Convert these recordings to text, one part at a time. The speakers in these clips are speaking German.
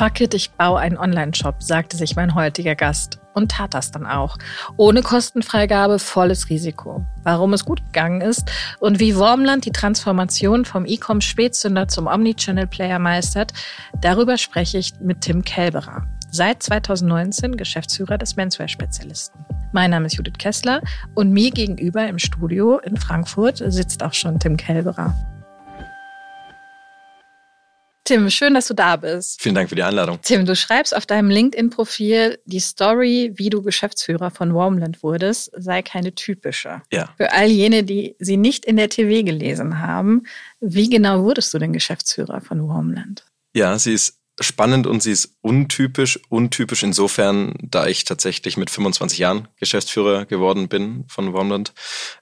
Fuck it, ich baue einen Online-Shop, sagte sich mein heutiger Gast und tat das dann auch. Ohne Kostenfreigabe, volles Risiko. Warum es gut gegangen ist und wie Wormland die Transformation vom E-Com Spätzünder zum Omnichannel-Player meistert, darüber spreche ich mit Tim Kelberer. Seit 2019 Geschäftsführer des Menswear-Spezialisten. Mein Name ist Judith Kessler und mir gegenüber im Studio in Frankfurt sitzt auch schon Tim Kelberer. Tim, schön, dass du da bist. Vielen Dank für die Einladung. Tim, du schreibst auf deinem LinkedIn-Profil, die Story, wie du Geschäftsführer von Warmland wurdest, sei keine typische. Ja. Für all jene, die sie nicht in der TV gelesen haben, wie genau wurdest du denn Geschäftsführer von Warmland? Ja, sie ist spannend und sie ist untypisch. Untypisch insofern, da ich tatsächlich mit 25 Jahren Geschäftsführer geworden bin von Wormland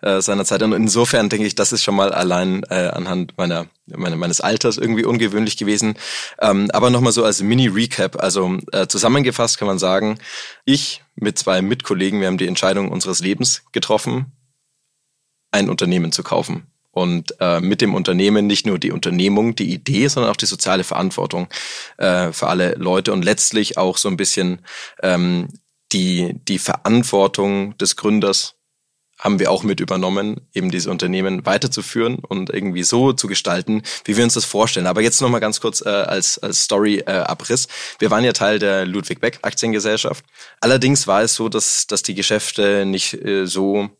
äh, seinerzeit. Und insofern denke ich, das ist schon mal allein äh, anhand meiner, meiner meines Alters irgendwie ungewöhnlich gewesen. Ähm, aber nochmal so als Mini-Recap. Also äh, zusammengefasst kann man sagen, ich mit zwei Mitkollegen, wir haben die Entscheidung unseres Lebens getroffen, ein Unternehmen zu kaufen und äh, mit dem Unternehmen nicht nur die Unternehmung, die Idee, sondern auch die soziale Verantwortung äh, für alle Leute und letztlich auch so ein bisschen ähm, die, die Verantwortung des Gründers haben wir auch mit übernommen, eben diese Unternehmen weiterzuführen und irgendwie so zu gestalten, wie wir uns das vorstellen. Aber jetzt nochmal ganz kurz äh, als, als Story-Abriss. Äh, wir waren ja Teil der Ludwig Beck Aktiengesellschaft. Allerdings war es so, dass, dass die Geschäfte nicht äh, so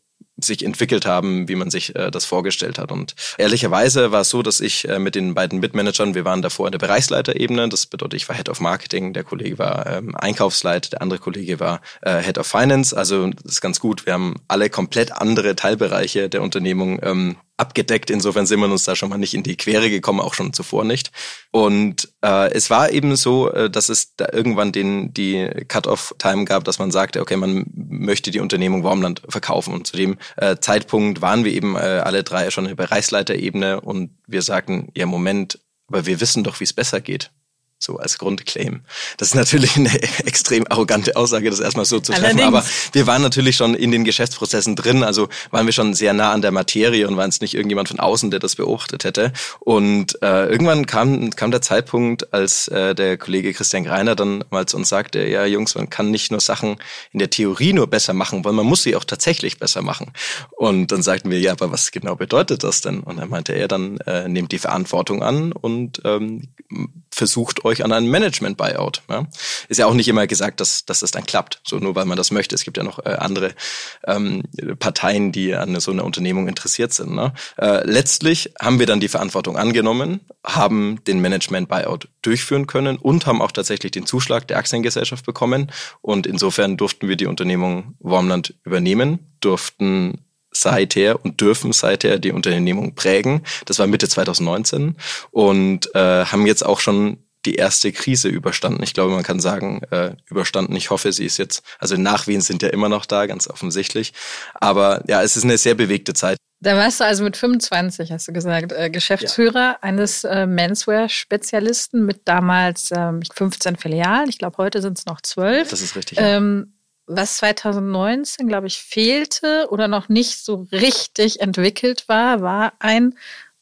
sich entwickelt haben, wie man sich äh, das vorgestellt hat. Und ehrlicherweise war es so, dass ich äh, mit den beiden Mitmanagern, wir waren davor in der Bereichsleiterebene, das bedeutet, ich war Head of Marketing, der Kollege war ähm, Einkaufsleiter, der andere Kollege war äh, Head of Finance. Also das ist ganz gut. Wir haben alle komplett andere Teilbereiche der Unternehmung ähm, abgedeckt. Insofern sind wir uns da schon mal nicht in die Quere gekommen, auch schon zuvor nicht. Und äh, es war eben so, äh, dass es da irgendwann den die Cut-off-Time gab, dass man sagte, okay, man möchte die Unternehmung Wormland verkaufen. Und zu dem äh, Zeitpunkt waren wir eben äh, alle drei schon in der Bereichsleiterebene und wir sagten, ja Moment, aber wir wissen doch, wie es besser geht so als Grundclaim. Das ist natürlich eine extrem arrogante Aussage, das erstmal so zu treffen, Allerdings. aber wir waren natürlich schon in den Geschäftsprozessen drin, also waren wir schon sehr nah an der Materie und waren es nicht irgendjemand von außen, der das beobachtet hätte. Und äh, irgendwann kam, kam der Zeitpunkt, als äh, der Kollege Christian Greiner dann mal zu uns sagte, ja Jungs, man kann nicht nur Sachen in der Theorie nur besser machen, weil man muss sie auch tatsächlich besser machen. Und dann sagten wir, ja, aber was genau bedeutet das denn? Und dann meinte er, dann äh, nehmt die Verantwortung an und ähm, versucht euch an einem Management-Buyout. Ja? Ist ja auch nicht immer gesagt, dass, dass das dann klappt, so nur weil man das möchte. Es gibt ja noch äh, andere ähm, Parteien, die an so einer Unternehmung interessiert sind. Ne? Äh, letztlich haben wir dann die Verantwortung angenommen, haben den Management-Buyout durchführen können und haben auch tatsächlich den Zuschlag der Aktiengesellschaft bekommen. Und insofern durften wir die Unternehmung Wormland übernehmen, durften seither und dürfen seither die Unternehmung prägen. Das war Mitte 2019 und äh, haben jetzt auch schon die erste Krise überstanden. Ich glaube, man kann sagen, äh, überstanden. Ich hoffe, sie ist jetzt, also Nachwehen sind ja immer noch da, ganz offensichtlich. Aber ja, es ist eine sehr bewegte Zeit. Da warst du also mit 25, hast du gesagt, äh, Geschäftsführer ja. eines äh, Menswear-Spezialisten mit damals ähm, 15 Filialen. Ich glaube, heute sind es noch 12. Das ist richtig. Ja. Ähm, was 2019, glaube ich, fehlte oder noch nicht so richtig entwickelt war, war ein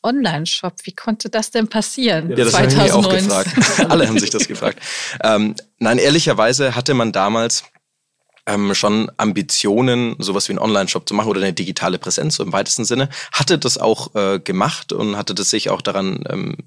Online-Shop. Wie konnte das denn passieren? Ja, das 2019? haben wir auch gefragt. Alle haben sich das gefragt. Ähm, nein, ehrlicherweise hatte man damals ähm, schon Ambitionen, sowas wie einen Online-Shop zu machen oder eine digitale Präsenz so im weitesten Sinne, hatte das auch äh, gemacht und hatte das sich auch daran ähm,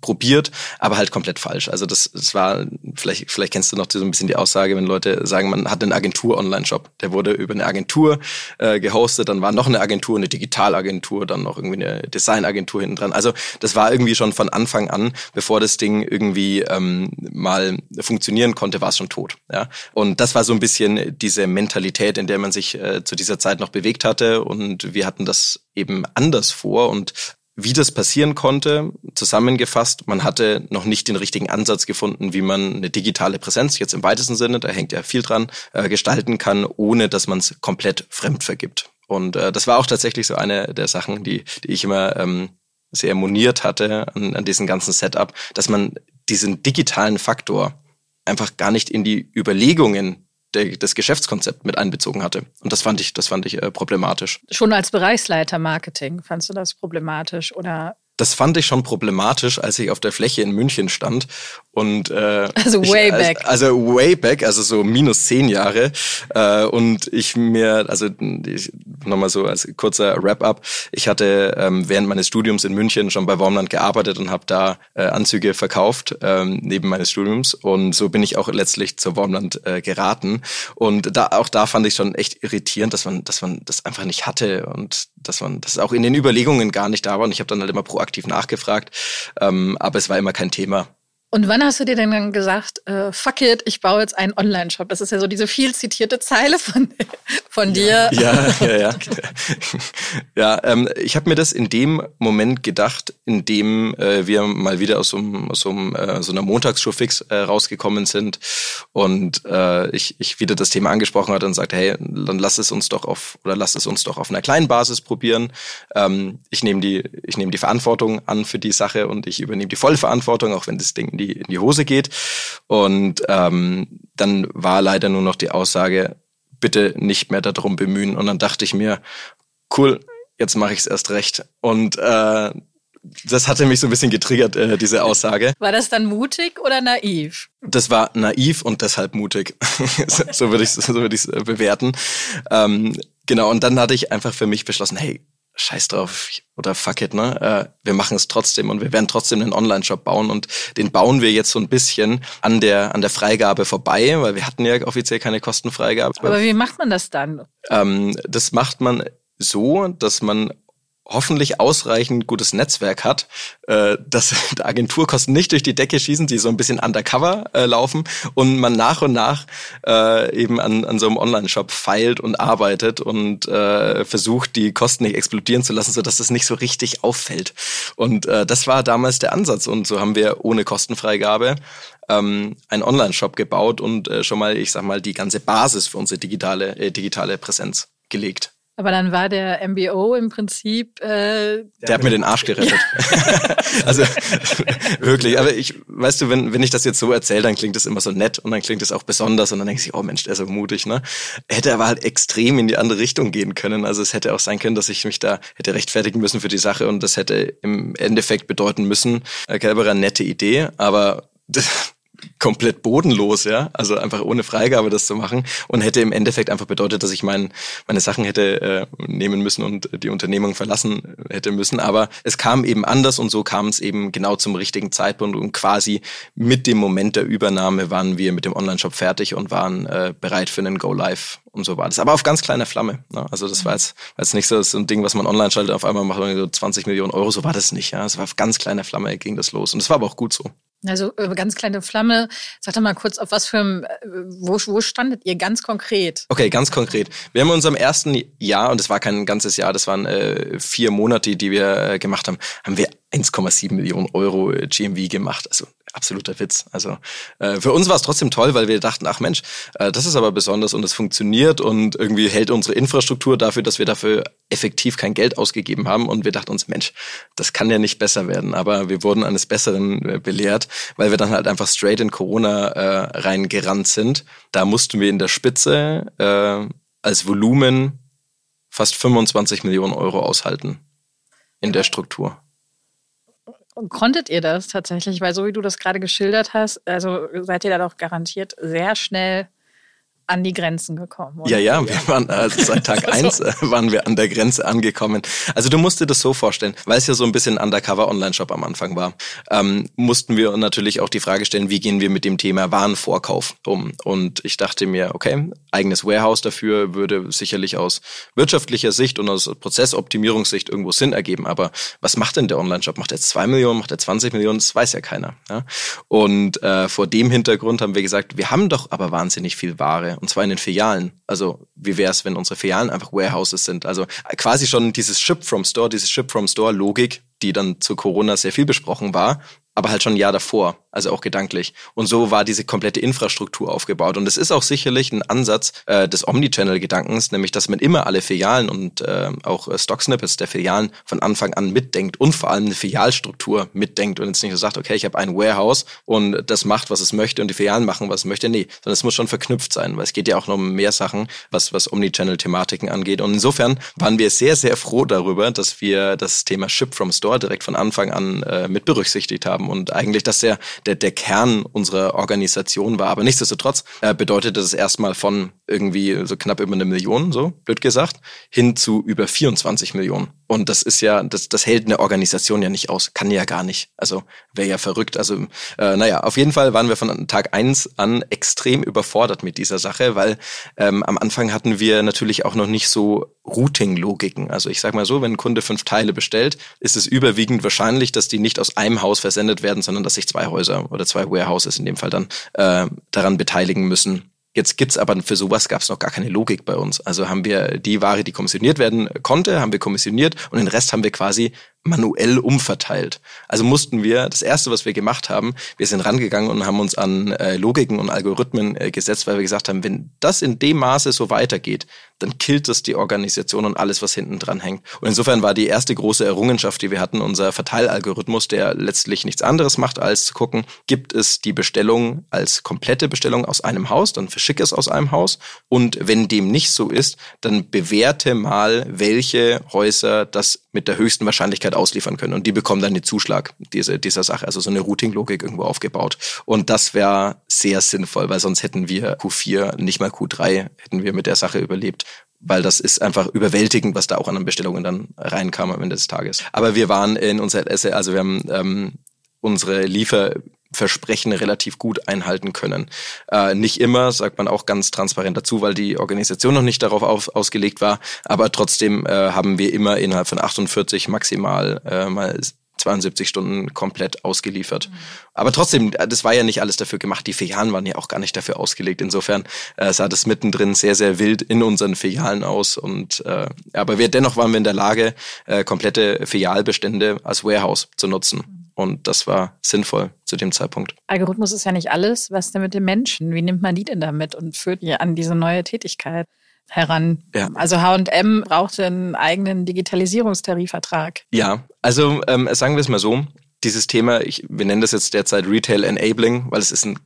probiert, aber halt komplett falsch. Also das, das war, vielleicht, vielleicht kennst du noch so ein bisschen die Aussage, wenn Leute sagen, man hat einen Agentur-Online-Shop. Der wurde über eine Agentur äh, gehostet, dann war noch eine Agentur, eine Digitalagentur, dann noch irgendwie eine Designagentur hinten dran. Also das war irgendwie schon von Anfang an, bevor das Ding irgendwie ähm, mal funktionieren konnte, war es schon tot. Ja? Und das war so ein bisschen diese Mentalität, in der man sich äh, zu dieser Zeit noch bewegt hatte. Und wir hatten das eben anders vor und wie das passieren konnte, zusammengefasst, man hatte noch nicht den richtigen Ansatz gefunden, wie man eine digitale Präsenz, jetzt im weitesten Sinne, da hängt ja viel dran, äh, gestalten kann, ohne dass man es komplett fremd vergibt. Und äh, das war auch tatsächlich so eine der Sachen, die, die ich immer ähm, sehr moniert hatte an, an diesem ganzen Setup, dass man diesen digitalen Faktor einfach gar nicht in die Überlegungen der, das Geschäftskonzept mit einbezogen hatte. Und das fand ich, das fand ich äh, problematisch. Schon als Bereichsleiter Marketing fandst du das problematisch oder das fand ich schon problematisch, als ich auf der Fläche in München stand und äh, also way ich, back, also, way back, also so minus zehn Jahre äh, und ich mir, also nochmal so als kurzer Wrap-up, ich hatte ähm, während meines Studiums in München schon bei Wormland gearbeitet und habe da äh, Anzüge verkauft ähm, neben meines Studiums. Und so bin ich auch letztlich zur Wormland äh, geraten. Und da auch da fand ich schon echt irritierend, dass man, dass man das einfach nicht hatte und dass man das auch in den Überlegungen gar nicht da war. Und ich habe dann halt immer pro proaktiv nachgefragt, ähm, aber es war immer kein Thema. Und wann hast du dir denn dann gesagt, äh, fuck it, ich baue jetzt einen Online-Shop? Das ist ja so diese viel zitierte Zeile von, von dir. Ja, ja, ja. ja, ähm, ich habe mir das in dem Moment gedacht, in dem äh, wir mal wieder aus so, aus so, äh, so einer Montagsshow-Fix äh, rausgekommen sind und äh, ich, ich wieder das Thema angesprochen hatte und sagte, hey, dann lass es uns doch auf oder lass es uns doch auf einer kleinen Basis probieren. Ähm, ich nehme die, ich nehme die Verantwortung an für die Sache und ich übernehme die volle Verantwortung, auch wenn das Ding in die, in die Hose geht. Und ähm, dann war leider nur noch die Aussage, bitte nicht mehr darum bemühen. Und dann dachte ich mir, cool, jetzt mache ich es erst recht. Und äh, das hatte mich so ein bisschen getriggert, äh, diese Aussage. War das dann mutig oder naiv? Das war naiv und deshalb mutig. so würde ich es so würd ich's, äh, bewerten. Ähm, genau, und dann hatte ich einfach für mich beschlossen, hey, scheiß drauf oder fuck it, ne? Äh, wir machen es trotzdem und wir werden trotzdem einen Online-Shop bauen und den bauen wir jetzt so ein bisschen an der an der Freigabe vorbei, weil wir hatten ja offiziell keine Kostenfreigabe. Aber wie macht man das dann? Ähm, das macht man so, dass man hoffentlich ausreichend gutes Netzwerk hat, äh, dass Agenturkosten nicht durch die Decke schießen, die so ein bisschen undercover äh, laufen und man nach und nach äh, eben an, an so einem Online-Shop feilt und arbeitet und äh, versucht, die Kosten nicht explodieren zu lassen, sodass es nicht so richtig auffällt. Und äh, das war damals der Ansatz und so haben wir ohne Kostenfreigabe ähm, einen Online-Shop gebaut und äh, schon mal, ich sag mal, die ganze Basis für unsere digitale, äh, digitale Präsenz gelegt. Aber dann war der MBO im Prinzip. Äh, der hat mir den Arsch gerettet. also wirklich. Aber ich, weißt du, wenn, wenn ich das jetzt so erzähle, dann klingt das immer so nett und dann klingt es auch besonders und dann denkst du, oh Mensch, der ist so mutig, ne? Hätte aber halt extrem in die andere Richtung gehen können. Also es hätte auch sein können, dass ich mich da hätte rechtfertigen müssen für die Sache und das hätte im Endeffekt bedeuten müssen, äh, Kelberer, nette Idee, aber das, komplett bodenlos, ja, also einfach ohne Freigabe das zu machen und hätte im Endeffekt einfach bedeutet, dass ich mein, meine Sachen hätte äh, nehmen müssen und die Unternehmung verlassen hätte müssen. Aber es kam eben anders und so kam es eben genau zum richtigen Zeitpunkt und quasi mit dem Moment der Übernahme waren wir mit dem Online-Shop fertig und waren äh, bereit für einen Go Live und so war das. Aber auf ganz kleiner Flamme. Ne? Also das war jetzt, war jetzt nicht so, so ein Ding, was man online schaltet, auf einmal macht man so 20 Millionen Euro. So war das nicht. Ja, es war auf ganz kleiner Flamme ging das los und das war aber auch gut so. Also äh, ganz kleine Flamme. Sag doch mal kurz, auf was für äh, wo, wo standet ihr ganz konkret? Okay, ganz konkret. Wir haben in unserem ersten Jahr, und es war kein ganzes Jahr, das waren äh, vier Monate, die wir äh, gemacht haben, haben wir 1,7 Millionen Euro GMV gemacht. Also absoluter Witz. Also äh, für uns war es trotzdem toll, weil wir dachten, ach Mensch, äh, das ist aber besonders und es funktioniert und irgendwie hält unsere Infrastruktur dafür, dass wir dafür effektiv kein Geld ausgegeben haben und wir dachten uns, Mensch, das kann ja nicht besser werden. Aber wir wurden eines Besseren äh, belehrt, weil wir dann halt einfach straight in Corona äh, reingerannt sind. Da mussten wir in der Spitze äh, als Volumen fast 25 Millionen Euro aushalten in der Struktur. Konntet ihr das tatsächlich? Weil so wie du das gerade geschildert hast, also seid ihr da doch garantiert sehr schnell an die Grenzen gekommen. Oder? Ja, ja, wir waren also seit Tag eins äh, waren wir an der Grenze angekommen. Also du musst dir das so vorstellen, weil es ja so ein bisschen Undercover Online-Shop am Anfang war, ähm, mussten wir natürlich auch die Frage stellen, wie gehen wir mit dem Thema Warenvorkauf um? Und ich dachte mir, okay, eigenes Warehouse dafür würde sicherlich aus wirtschaftlicher Sicht und aus Prozessoptimierungssicht irgendwo Sinn ergeben. Aber was macht denn der Online-Shop? Macht er zwei Millionen, macht er 20 Millionen? Das weiß ja keiner. Ja? Und äh, vor dem Hintergrund haben wir gesagt, wir haben doch aber wahnsinnig viel Ware und zwar in den Filialen. Also wie wäre es, wenn unsere Filialen einfach Warehouses sind? Also quasi schon dieses Ship from Store, diese Ship from Store Logik, die dann zu Corona sehr viel besprochen war, aber halt schon ein Jahr davor, also auch gedanklich. Und so war diese komplette Infrastruktur aufgebaut. Und es ist auch sicherlich ein Ansatz äh, des Omnichannel-Gedankens, nämlich dass man immer alle Filialen und äh, auch äh, Stock-Snippets der Filialen von Anfang an mitdenkt und vor allem eine Filialstruktur mitdenkt und jetzt nicht so sagt, okay, ich habe ein Warehouse und das macht, was es möchte und die Filialen machen, was es möchte. Nee, sondern es muss schon verknüpft sein, weil es geht ja auch noch um mehr Sachen, was, was Omnichannel-Thematiken angeht. Und insofern waren wir sehr, sehr froh darüber, dass wir das Thema Ship from Store Store direkt von Anfang an äh, mit berücksichtigt haben und eigentlich das der, der, der Kern unserer Organisation war. Aber nichtsdestotrotz äh, bedeutet das erstmal von irgendwie so knapp über eine Million, so blöd gesagt, hin zu über 24 Millionen. Und das ist ja, das, das hält eine Organisation ja nicht aus, kann ja gar nicht. Also wäre ja verrückt. Also äh, naja, auf jeden Fall waren wir von Tag eins an extrem überfordert mit dieser Sache, weil ähm, am Anfang hatten wir natürlich auch noch nicht so Routing-Logiken. Also ich sag mal so, wenn ein Kunde fünf Teile bestellt, ist es überwiegend wahrscheinlich, dass die nicht aus einem Haus versendet werden, sondern dass sich zwei Häuser oder zwei Warehouses in dem Fall dann äh, daran beteiligen müssen. Jetzt gibt's aber für sowas gab's noch gar keine Logik bei uns. Also haben wir die Ware, die kommissioniert werden konnte, haben wir kommissioniert und den Rest haben wir quasi manuell umverteilt. Also mussten wir, das erste, was wir gemacht haben, wir sind rangegangen und haben uns an äh, Logiken und Algorithmen äh, gesetzt, weil wir gesagt haben, wenn das in dem Maße so weitergeht, dann killt das die Organisation und alles, was hinten dran hängt. Und insofern war die erste große Errungenschaft, die wir hatten, unser Verteilalgorithmus, der letztlich nichts anderes macht, als zu gucken, gibt es die Bestellung als komplette Bestellung aus einem Haus, dann verschicke es aus einem Haus. Und wenn dem nicht so ist, dann bewerte mal, welche Häuser das mit der höchsten Wahrscheinlichkeit ausliefern können. Und die bekommen dann den Zuschlag diese, dieser Sache, also so eine Routing-Logik irgendwo aufgebaut. Und das wäre sehr sinnvoll, weil sonst hätten wir Q4, nicht mal Q3, hätten wir mit der Sache überlebt weil das ist einfach überwältigend, was da auch an Bestellungen dann reinkam am Ende des Tages. Aber wir waren in unserer also wir haben ähm, unsere Liefer Versprechen relativ gut einhalten können. Äh, nicht immer, sagt man auch ganz transparent dazu, weil die Organisation noch nicht darauf auf, ausgelegt war, aber trotzdem äh, haben wir immer innerhalb von 48 maximal äh, mal 72 Stunden komplett ausgeliefert. Mhm. Aber trotzdem, das war ja nicht alles dafür gemacht. Die Filialen waren ja auch gar nicht dafür ausgelegt. Insofern äh, sah das mittendrin sehr, sehr wild in unseren Filialen aus. Und äh, aber wir dennoch waren wir in der Lage, äh, komplette Filialbestände als Warehouse zu nutzen. Mhm. Und das war sinnvoll zu dem Zeitpunkt. Algorithmus ist ja nicht alles. Was denn mit den Menschen? Wie nimmt man die denn damit und führt die an diese neue Tätigkeit? heran. Ja. Also H&M brauchte einen eigenen Digitalisierungstarifvertrag. Ja, also ähm, sagen wir es mal so, dieses Thema, ich, wir nennen das jetzt derzeit Retail Enabling, weil es ist ein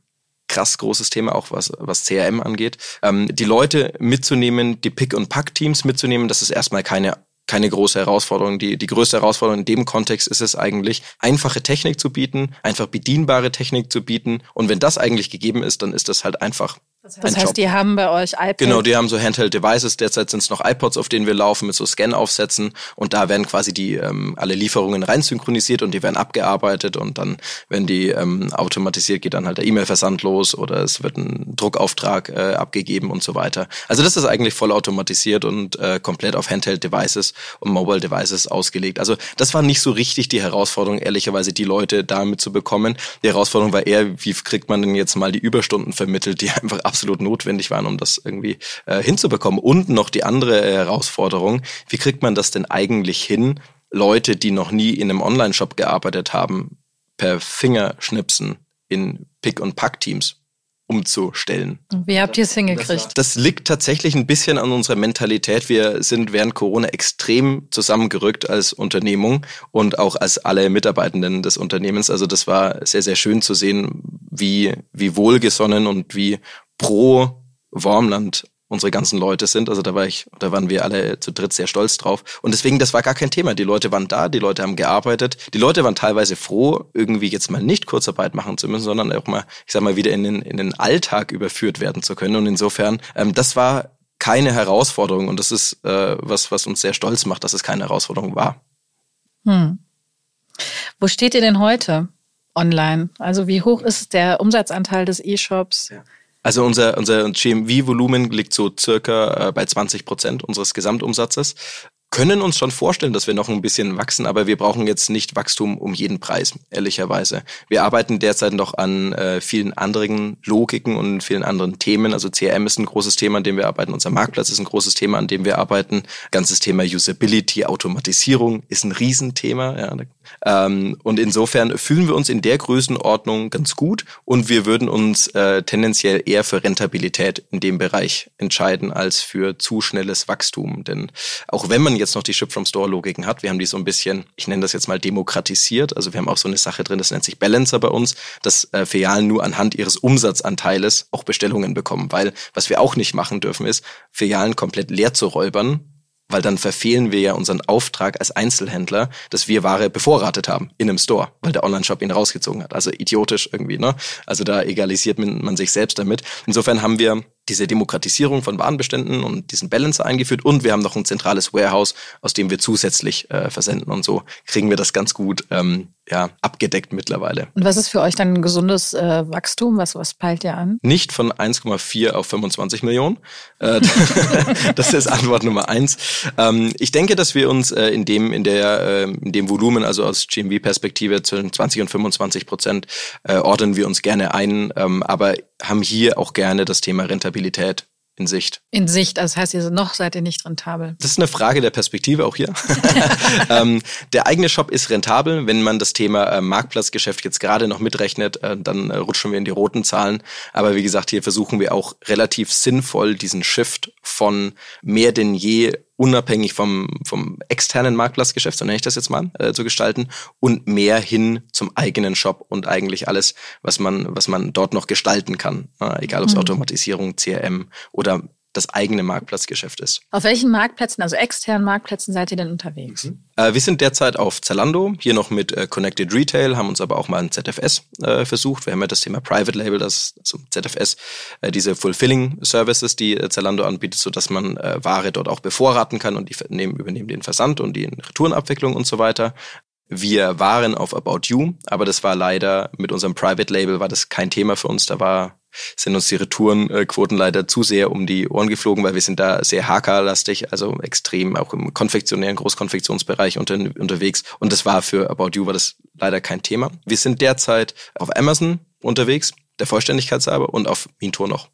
krass großes Thema, auch was, was CRM angeht. Ähm, die Leute mitzunehmen, die Pick- und Pack-Teams mitzunehmen, das ist erstmal keine keine große Herausforderung. Die, die größte Herausforderung in dem Kontext ist es eigentlich, einfache Technik zu bieten, einfach bedienbare Technik zu bieten. Und wenn das eigentlich gegeben ist, dann ist das halt einfach das heißt, die haben bei euch iPads? Genau, die haben so Handheld-Devices. Derzeit sind es noch iPods, auf denen wir laufen mit so Scan-Aufsätzen. Und da werden quasi die ähm, alle Lieferungen rein synchronisiert und die werden abgearbeitet. Und dann, wenn die ähm, automatisiert, geht dann halt der E-Mail-Versand los oder es wird ein Druckauftrag äh, abgegeben und so weiter. Also das ist eigentlich voll automatisiert und äh, komplett auf Handheld-Devices und Mobile-Devices ausgelegt. Also das war nicht so richtig die Herausforderung, ehrlicherweise die Leute damit zu bekommen. Die Herausforderung war eher, wie kriegt man denn jetzt mal die Überstunden vermittelt, die einfach absolut notwendig waren, um das irgendwie äh, hinzubekommen. Und noch die andere Herausforderung, wie kriegt man das denn eigentlich hin, Leute, die noch nie in einem Online-Shop gearbeitet haben, per Fingerschnipsen in Pick- und Pack-Teams umzustellen. Wie habt ihr es hingekriegt? Das liegt tatsächlich ein bisschen an unserer Mentalität. Wir sind während Corona extrem zusammengerückt als Unternehmung und auch als alle Mitarbeitenden des Unternehmens. Also das war sehr, sehr schön zu sehen, wie, wie wohlgesonnen und wie pro Wormland unsere ganzen Leute sind. Also da war ich, da waren wir alle zu dritt sehr stolz drauf. Und deswegen, das war gar kein Thema. Die Leute waren da, die Leute haben gearbeitet. Die Leute waren teilweise froh, irgendwie jetzt mal nicht Kurzarbeit machen zu müssen, sondern auch mal, ich sag mal, wieder in den, in den Alltag überführt werden zu können. Und insofern, ähm, das war keine Herausforderung. Und das ist äh, was, was uns sehr stolz macht, dass es keine Herausforderung war. Hm. Wo steht ihr denn heute online? Also wie hoch ist der Umsatzanteil des E-Shops? Ja. Also unser, unser GMV-Volumen liegt so circa äh, bei 20 Prozent unseres Gesamtumsatzes können uns schon vorstellen, dass wir noch ein bisschen wachsen, aber wir brauchen jetzt nicht Wachstum um jeden Preis, ehrlicherweise. Wir arbeiten derzeit noch an äh, vielen anderen Logiken und vielen anderen Themen. Also CRM ist ein großes Thema, an dem wir arbeiten. Unser Marktplatz ist ein großes Thema, an dem wir arbeiten. Ganzes Thema Usability, Automatisierung ist ein Riesenthema. Ja. Ähm, und insofern fühlen wir uns in der Größenordnung ganz gut und wir würden uns äh, tendenziell eher für Rentabilität in dem Bereich entscheiden als für zu schnelles Wachstum. Denn auch wenn man jetzt noch die Ship-from-Store-Logiken hat. Wir haben die so ein bisschen, ich nenne das jetzt mal demokratisiert. Also wir haben auch so eine Sache drin, das nennt sich Balancer bei uns, dass äh, Filialen nur anhand ihres Umsatzanteiles auch Bestellungen bekommen. Weil was wir auch nicht machen dürfen, ist, Filialen komplett leer zu räubern, weil dann verfehlen wir ja unseren Auftrag als Einzelhändler, dass wir Ware bevorratet haben in einem Store, weil der Online-Shop ihn rausgezogen hat. Also idiotisch irgendwie, ne? Also da egalisiert man sich selbst damit. Insofern haben wir diese Demokratisierung von Warenbeständen und diesen Balancer eingeführt und wir haben noch ein zentrales Warehouse, aus dem wir zusätzlich äh, versenden und so kriegen wir das ganz gut ähm, ja, abgedeckt mittlerweile. Und was ist für euch dann ein gesundes äh, Wachstum? Was, was peilt ihr an? Nicht von 1,4 auf 25 Millionen. Äh, das ist Antwort Nummer eins. Ähm, ich denke, dass wir uns äh, in dem in der äh, in dem Volumen, also aus GMV-Perspektive zwischen 20 und 25 Prozent, äh, ordnen wir uns gerne ein, ähm, aber haben hier auch gerne das Thema Rentabilität in Sicht. In Sicht, also das heißt, ihr noch seid ihr nicht rentabel. Das ist eine Frage der Perspektive auch hier. ähm, der eigene Shop ist rentabel. Wenn man das Thema äh, Marktplatzgeschäft jetzt gerade noch mitrechnet, äh, dann äh, rutschen wir in die roten Zahlen. Aber wie gesagt, hier versuchen wir auch relativ sinnvoll diesen Shift von mehr denn je unabhängig vom, vom externen Marktplatzgeschäft, so nenne ich das jetzt mal, äh, zu gestalten und mehr hin zum eigenen Shop und eigentlich alles, was man, was man dort noch gestalten kann. Äh, egal ob es mhm. Automatisierung, CRM oder das eigene Marktplatzgeschäft ist. Auf welchen Marktplätzen, also externen Marktplätzen, seid ihr denn unterwegs? Mhm. Äh, wir sind derzeit auf Zalando, hier noch mit äh, Connected Retail, haben uns aber auch mal ein ZFS äh, versucht. Wir haben ja das Thema Private Label, das also ZFS, äh, diese Fulfilling Services, die äh, Zalando anbietet, so dass man äh, Ware dort auch bevorraten kann und die nehmen, übernehmen den Versand und die Retourenabwicklung und so weiter. Wir waren auf About You, aber das war leider mit unserem Private Label war das kein Thema für uns. Da war sind uns die Retourenquoten leider zu sehr um die Ohren geflogen, weil wir sind da sehr HK-lastig, also extrem auch im konfektionären Großkonfektionsbereich unter, unterwegs. Und das war für About You war das leider kein Thema. Wir sind derzeit auf Amazon unterwegs, der Vollständigkeit halber und auf Mintor noch.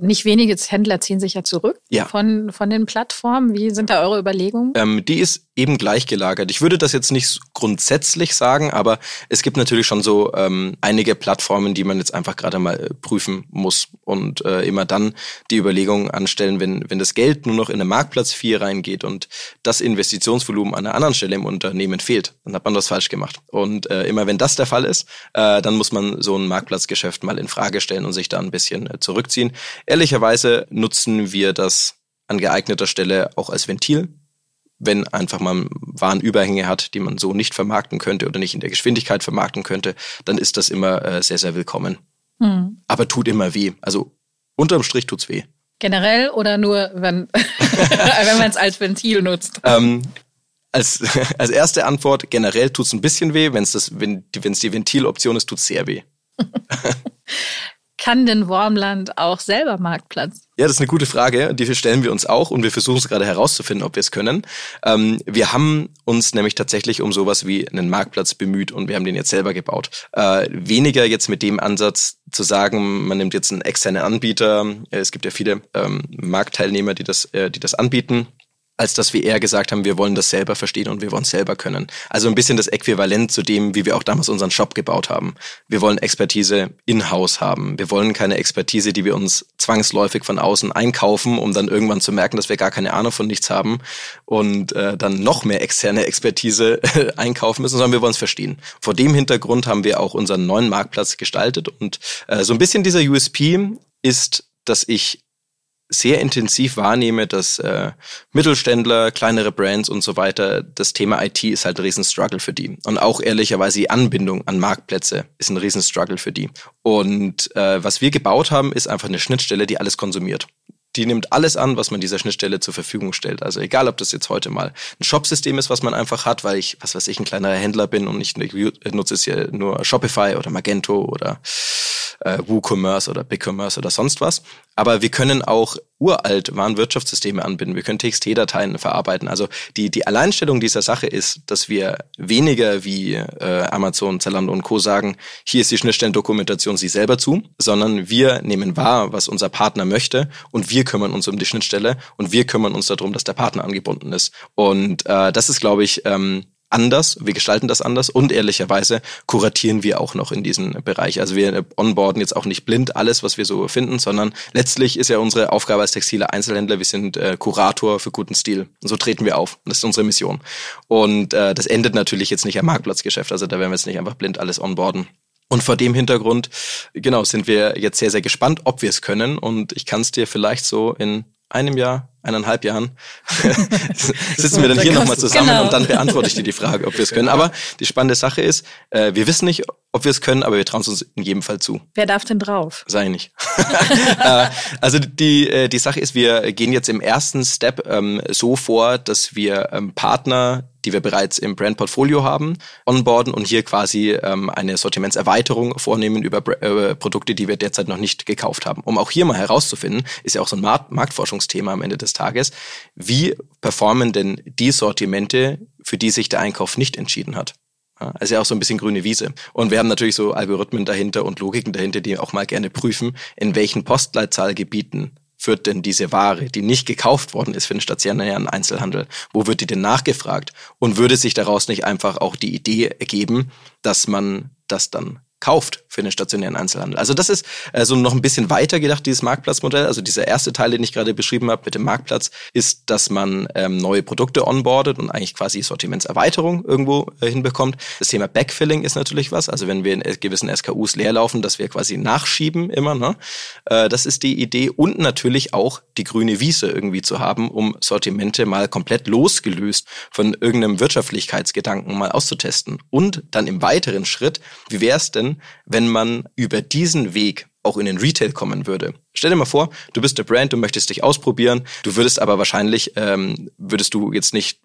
Nicht wenige Händler ziehen sich ja zurück ja. Von, von den Plattformen. Wie sind da eure Überlegungen? Ähm, die ist eben gleichgelagert. Ich würde das jetzt nicht grundsätzlich sagen, aber es gibt natürlich schon so ähm, einige Plattformen, die man jetzt einfach gerade mal äh, prüfen muss und äh, immer dann die Überlegungen anstellen, wenn, wenn das Geld nur noch in eine Marktplatz 4 reingeht und das Investitionsvolumen an einer anderen Stelle im Unternehmen fehlt, dann hat man das falsch gemacht. Und äh, immer wenn das der Fall ist, äh, dann muss man so ein Marktplatzgeschäft mal in Frage stellen und sich da ein bisschen äh, zurückziehen ziehen. Ehrlicherweise nutzen wir das an geeigneter Stelle auch als Ventil, wenn einfach man Warenüberhänge hat, die man so nicht vermarkten könnte oder nicht in der Geschwindigkeit vermarkten könnte, dann ist das immer äh, sehr, sehr willkommen. Hm. Aber tut immer weh. Also unterm Strich tut's weh. Generell oder nur, wenn, wenn man es als Ventil nutzt? Ähm, als, als erste Antwort, generell tut's ein bisschen weh. Wenn es die Ventiloption ist, tut's sehr weh. kann denn Wormland auch selber Marktplatz? Ja, das ist eine gute Frage. Die stellen wir uns auch und wir versuchen es gerade herauszufinden, ob wir es können. Ähm, wir haben uns nämlich tatsächlich um sowas wie einen Marktplatz bemüht und wir haben den jetzt selber gebaut. Äh, weniger jetzt mit dem Ansatz zu sagen, man nimmt jetzt einen externen Anbieter. Es gibt ja viele ähm, Marktteilnehmer, die das, äh, die das anbieten als dass wir eher gesagt haben, wir wollen das selber verstehen und wir wollen es selber können. Also ein bisschen das Äquivalent zu dem, wie wir auch damals unseren Shop gebaut haben. Wir wollen Expertise in-house haben. Wir wollen keine Expertise, die wir uns zwangsläufig von außen einkaufen, um dann irgendwann zu merken, dass wir gar keine Ahnung von nichts haben und äh, dann noch mehr externe Expertise einkaufen müssen, sondern wir wollen es verstehen. Vor dem Hintergrund haben wir auch unseren neuen Marktplatz gestaltet und äh, so ein bisschen dieser USP ist, dass ich sehr intensiv wahrnehme, dass äh, Mittelständler, kleinere Brands und so weiter, das Thema IT ist halt ein Riesenstruggle für die. Und auch ehrlicherweise die Anbindung an Marktplätze ist ein Riesenstruggle für die. Und äh, was wir gebaut haben, ist einfach eine Schnittstelle, die alles konsumiert die nimmt alles an, was man dieser Schnittstelle zur Verfügung stellt. Also egal, ob das jetzt heute mal ein Shop-System ist, was man einfach hat, weil ich, was weiß ich, ein kleinerer Händler bin und ich nutze es ja nur Shopify oder Magento oder äh, WooCommerce oder BigCommerce oder sonst was. Aber wir können auch uralt Warenwirtschaftssysteme anbinden. Wir können TXT-Dateien verarbeiten. Also die, die Alleinstellung dieser Sache ist, dass wir weniger wie äh, Amazon, Zalando und Co. sagen, hier ist die Schnittstellendokumentation sie selber zu, sondern wir nehmen wahr, was unser Partner möchte und wir kümmern uns um die Schnittstelle und wir kümmern uns darum, dass der Partner angebunden ist. Und äh, das ist, glaube ich, ähm, anders, wir gestalten das anders und ehrlicherweise kuratieren wir auch noch in diesem Bereich. Also wir onboarden jetzt auch nicht blind alles, was wir so finden, sondern letztlich ist ja unsere Aufgabe als textile Einzelhändler, wir sind äh, Kurator für guten Stil. Und so treten wir auf. Das ist unsere Mission. Und äh, das endet natürlich jetzt nicht am Marktplatzgeschäft. Also da werden wir jetzt nicht einfach blind alles onboarden. Und vor dem Hintergrund, genau, sind wir jetzt sehr, sehr gespannt, ob wir es können. Und ich kann es dir vielleicht so in einem Jahr, eineinhalb Jahren sitzen wir dann hier nochmal zusammen genau. und dann beantworte ich dir die Frage, ob wir es können. Aber die spannende Sache ist, äh, wir wissen nicht, ob wir es können, aber wir trauen es uns in jedem Fall zu. Wer darf denn drauf? Sei nicht. Äh, also die, äh, die Sache ist, wir gehen jetzt im ersten Step ähm, so vor, dass wir ähm, Partner die wir bereits im Brand-Portfolio haben, onboarden und hier quasi ähm, eine Sortimentserweiterung vornehmen über äh, Produkte, die wir derzeit noch nicht gekauft haben. Um auch hier mal herauszufinden, ist ja auch so ein Markt Marktforschungsthema am Ende des Tages, wie performen denn die Sortimente, für die sich der Einkauf nicht entschieden hat? Also ja auch so ein bisschen grüne Wiese. Und wir haben natürlich so Algorithmen dahinter und Logiken dahinter, die auch mal gerne prüfen, in welchen Postleitzahlgebieten führt denn diese Ware, die nicht gekauft worden ist für den stationären Einzelhandel, wo wird die denn nachgefragt? Und würde sich daraus nicht einfach auch die Idee ergeben, dass man das dann kauft für den stationären Einzelhandel. Also das ist äh, so noch ein bisschen weiter gedacht, dieses Marktplatzmodell. Also dieser erste Teil, den ich gerade beschrieben habe mit dem Marktplatz, ist, dass man ähm, neue Produkte onboardet und eigentlich quasi Sortimentserweiterung irgendwo äh, hinbekommt. Das Thema Backfilling ist natürlich was. Also wenn wir in gewissen SKUs leerlaufen, dass wir quasi nachschieben immer. Ne? Äh, das ist die Idee. Und natürlich auch die grüne Wiese irgendwie zu haben, um Sortimente mal komplett losgelöst von irgendeinem Wirtschaftlichkeitsgedanken mal auszutesten. Und dann im weiteren Schritt, wie wäre es denn, wenn man über diesen Weg auch in den Retail kommen würde. Stell dir mal vor, du bist der Brand, du möchtest dich ausprobieren, du würdest aber wahrscheinlich, ähm, würdest du jetzt nicht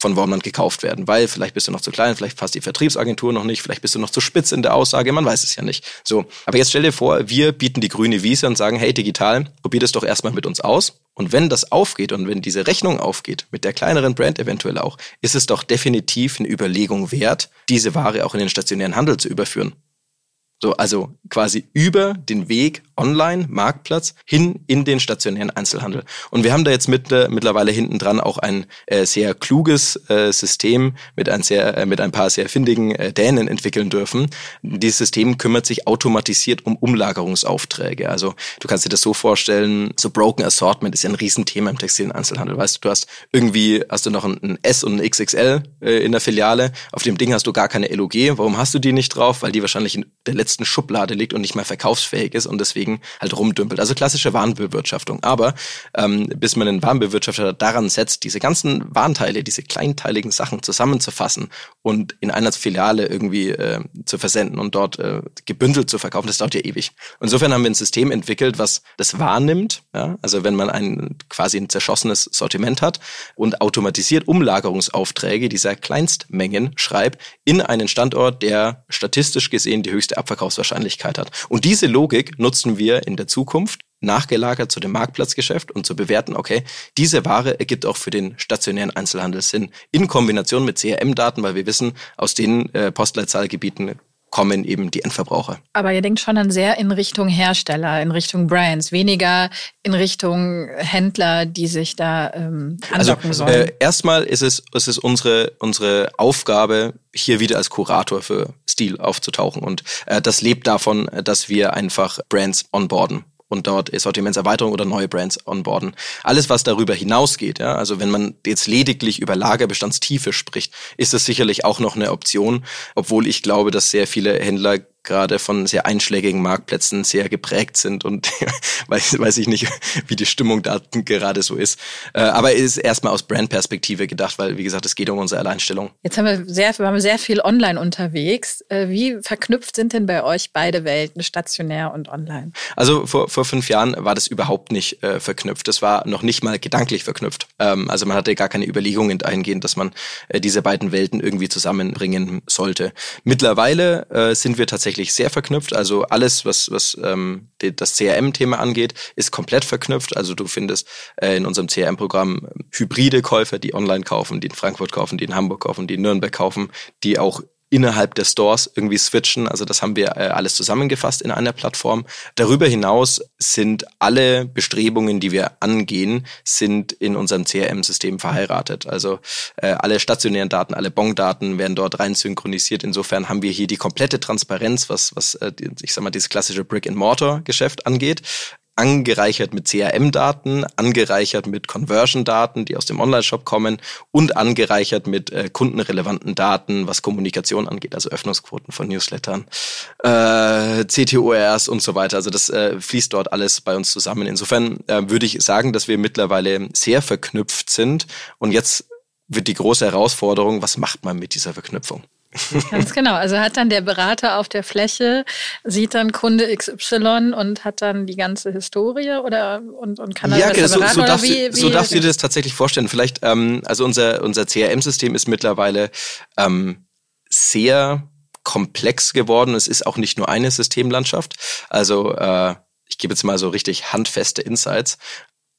von Wormland gekauft werden, weil vielleicht bist du noch zu klein, vielleicht passt die Vertriebsagentur noch nicht, vielleicht bist du noch zu spitz in der Aussage, man weiß es ja nicht. So, aber jetzt stell dir vor, wir bieten die grüne Wiese und sagen, hey digital, probier das doch erstmal mit uns aus. Und wenn das aufgeht und wenn diese Rechnung aufgeht, mit der kleineren Brand eventuell auch, ist es doch definitiv eine Überlegung wert, diese Ware auch in den stationären Handel zu überführen. So, also quasi über den Weg online, Marktplatz, hin in den stationären Einzelhandel. Und wir haben da jetzt mit, äh, mittlerweile hinten dran auch ein äh, sehr kluges äh, System mit ein, sehr, äh, mit ein paar sehr findigen äh, Dänen entwickeln dürfen. Dieses System kümmert sich automatisiert um Umlagerungsaufträge. Also du kannst dir das so vorstellen, so Broken Assortment ist ja ein Riesenthema im textilen Einzelhandel. Weißt du, du hast irgendwie, hast du noch ein, ein S und ein XXL äh, in der Filiale. Auf dem Ding hast du gar keine LOG. Warum hast du die nicht drauf? Weil die wahrscheinlich in der letzten Schublade liegt und nicht mehr verkaufsfähig ist und deswegen halt rumdümpelt. Also klassische Warenbewirtschaftung. Aber ähm, bis man einen Warenbewirtschafter daran setzt, diese ganzen Warenteile, diese kleinteiligen Sachen zusammenzufassen und in einer Filiale irgendwie äh, zu versenden und dort äh, gebündelt zu verkaufen, das dauert ja ewig. Insofern haben wir ein System entwickelt, was das wahrnimmt. Ja? Also wenn man ein quasi ein zerschossenes Sortiment hat und automatisiert Umlagerungsaufträge dieser Kleinstmengen schreibt in einen Standort, der statistisch gesehen die höchste Abverkaufs Verkaufswahrscheinlichkeit hat. Und diese Logik nutzen wir in der Zukunft nachgelagert zu dem Marktplatzgeschäft und zu bewerten, okay, diese Ware ergibt auch für den stationären Einzelhandel Sinn. In Kombination mit CRM-Daten, weil wir wissen, aus den äh, Postleitzahlgebieten kommen eben die Endverbraucher. Aber ihr denkt schon dann sehr in Richtung Hersteller, in Richtung Brands, weniger in Richtung Händler, die sich da ähm, andocken also, sollen. Äh, erstmal ist es, ist es unsere, unsere Aufgabe, hier wieder als Kurator für Stil aufzutauchen. Und äh, das lebt davon, dass wir einfach Brands onboarden und dort Sortimentserweiterung oder neue Brands onboarden. Alles, was darüber hinausgeht, ja, also wenn man jetzt lediglich über Lagerbestandstiefe spricht, ist das sicherlich auch noch eine Option, obwohl ich glaube, dass sehr viele Händler gerade von sehr einschlägigen Marktplätzen sehr geprägt sind und weiß, weiß ich nicht, wie die Stimmung da gerade so ist. Äh, aber ist erstmal aus Brandperspektive gedacht, weil, wie gesagt, es geht um unsere Alleinstellung. Jetzt haben wir sehr, wir haben sehr viel online unterwegs. Äh, wie verknüpft sind denn bei euch beide Welten, stationär und online? Also vor, vor fünf Jahren war das überhaupt nicht äh, verknüpft. Das war noch nicht mal gedanklich verknüpft. Ähm, also man hatte gar keine Überlegungen dahingehend, dass man äh, diese beiden Welten irgendwie zusammenbringen sollte. Mittlerweile äh, sind wir tatsächlich tatsächlich sehr verknüpft. Also alles, was, was ähm, das CRM-Thema angeht, ist komplett verknüpft. Also du findest äh, in unserem CRM-Programm hybride Käufer, die online kaufen, die in Frankfurt kaufen, die in Hamburg kaufen, die in Nürnberg kaufen, die auch innerhalb der Stores irgendwie switchen. Also das haben wir äh, alles zusammengefasst in einer Plattform. Darüber hinaus sind alle Bestrebungen, die wir angehen, sind in unserem CRM-System verheiratet. Also äh, alle stationären Daten, alle Bon-Daten werden dort rein synchronisiert. Insofern haben wir hier die komplette Transparenz, was, was äh, ich sag mal, dieses klassische Brick-and-Mortar-Geschäft angeht angereichert mit CRM-Daten, angereichert mit Conversion-Daten, die aus dem Online-Shop kommen und angereichert mit äh, kundenrelevanten Daten, was Kommunikation angeht, also Öffnungsquoten von Newslettern, äh, CTORs und so weiter. Also das äh, fließt dort alles bei uns zusammen. Insofern äh, würde ich sagen, dass wir mittlerweile sehr verknüpft sind und jetzt wird die große Herausforderung, was macht man mit dieser Verknüpfung? Ganz genau. Also hat dann der Berater auf der Fläche, sieht dann Kunde XY und hat dann die ganze Historie oder und, und kann dann ja, besser so, beraten so darfst, wie, du, so darfst du dir das tatsächlich vorstellen. Vielleicht, ähm, also unser, unser CRM-System ist mittlerweile ähm, sehr komplex geworden. Es ist auch nicht nur eine Systemlandschaft. Also äh, ich gebe jetzt mal so richtig handfeste Insights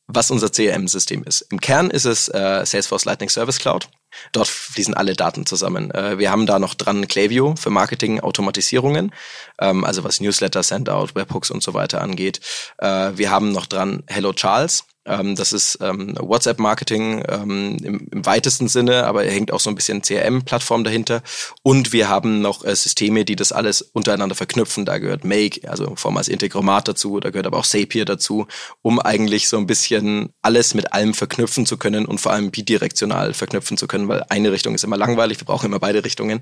was unser CRM-System ist. Im Kern ist es äh, Salesforce Lightning Service Cloud. Dort fließen alle Daten zusammen. Äh, wir haben da noch dran Klaviyo für Marketing, Automatisierungen, ähm, also was Newsletter, Sendout, Webhooks und so weiter angeht. Äh, wir haben noch dran Hello Charles. Ähm, das ist ähm, WhatsApp-Marketing ähm, im, im, weitesten Sinne, aber er hängt auch so ein bisschen CRM-Plattform dahinter. Und wir haben noch äh, Systeme, die das alles untereinander verknüpfen. Da gehört Make, also Form als Integromat dazu, da gehört aber auch Zapier dazu, um eigentlich so ein bisschen alles mit allem verknüpfen zu können und vor allem bidirektional verknüpfen zu können, weil eine Richtung ist immer langweilig, wir brauchen immer beide Richtungen.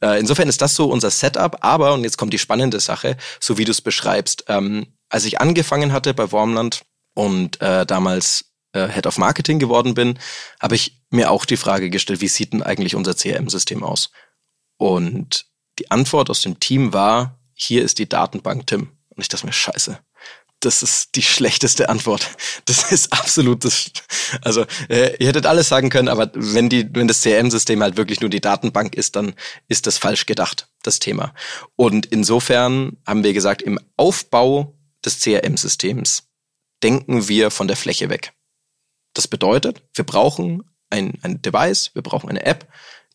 Äh, insofern ist das so unser Setup, aber, und jetzt kommt die spannende Sache, so wie du es beschreibst, ähm, als ich angefangen hatte bei Wormland, und äh, damals äh, Head of Marketing geworden bin, habe ich mir auch die Frage gestellt, wie sieht denn eigentlich unser CRM-System aus? Und die Antwort aus dem Team war, hier ist die Datenbank Tim. Und ich dachte mir, scheiße, das ist die schlechteste Antwort. Das ist absolut das. Also äh, ihr hättet alles sagen können, aber wenn die, wenn das CRM-System halt wirklich nur die Datenbank ist, dann ist das falsch gedacht, das Thema. Und insofern haben wir gesagt, im Aufbau des CRM-Systems denken wir von der Fläche weg. Das bedeutet, wir brauchen ein, ein Device, wir brauchen eine App,